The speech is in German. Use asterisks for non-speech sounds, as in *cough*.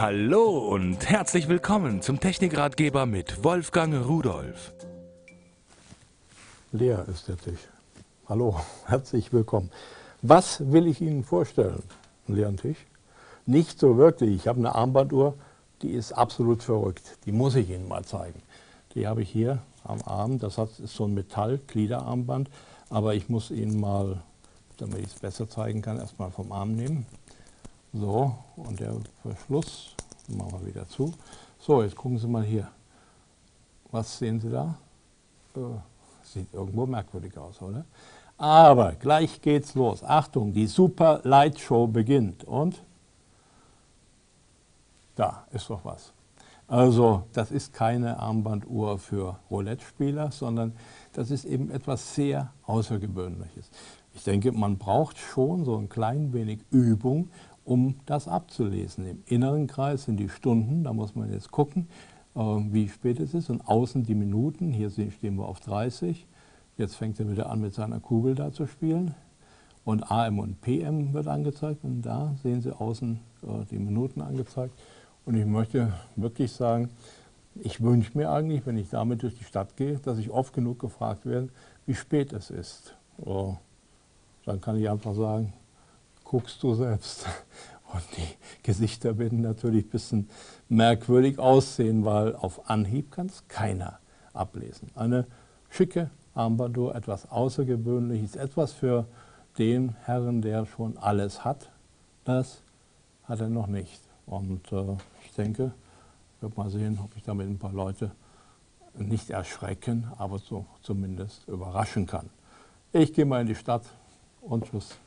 Hallo und herzlich willkommen zum Technikratgeber mit Wolfgang Rudolf. Leer ist der Tisch. Hallo, *laughs* herzlich willkommen. Was will ich Ihnen vorstellen? Einen leeren Tisch? Nicht so wirklich. Ich habe eine Armbanduhr, die ist absolut verrückt. Die muss ich Ihnen mal zeigen. Die habe ich hier am Arm. Das ist so ein Metall-Gliederarmband. Aber ich muss Ihnen mal, damit ich es besser zeigen kann, erstmal vom Arm nehmen. So, und der Verschluss machen wir wieder zu. So, jetzt gucken Sie mal hier. Was sehen Sie da? Äh, sieht irgendwo merkwürdig aus, oder? Aber gleich geht's los. Achtung, die Super Light Show beginnt. Und da ist doch was. Also das ist keine Armbanduhr für Roulette-Spieler, sondern das ist eben etwas sehr Außergewöhnliches. Ich denke, man braucht schon so ein klein wenig Übung, um das abzulesen. Im inneren Kreis sind die Stunden, da muss man jetzt gucken, äh, wie spät es ist, und außen die Minuten, hier stehen wir auf 30. Jetzt fängt er wieder an mit seiner Kugel da zu spielen. Und AM und PM wird angezeigt und da sehen Sie außen äh, die Minuten angezeigt. Und ich möchte wirklich sagen, ich wünsche mir eigentlich, wenn ich damit durch die Stadt gehe, dass ich oft genug gefragt werde, wie spät es ist. Oh, dann kann ich einfach sagen, guckst du selbst. *laughs* Und die Gesichter werden natürlich ein bisschen merkwürdig aussehen, weil auf Anhieb kann es keiner ablesen. Eine schicke Armbanduhr, etwas Außergewöhnliches, etwas für den Herrn, der schon alles hat. Das hat er noch nicht. Und äh, ich denke, ich werde mal sehen, ob ich damit ein paar Leute nicht erschrecken, aber so zumindest überraschen kann. Ich gehe mal in die Stadt und tschüss.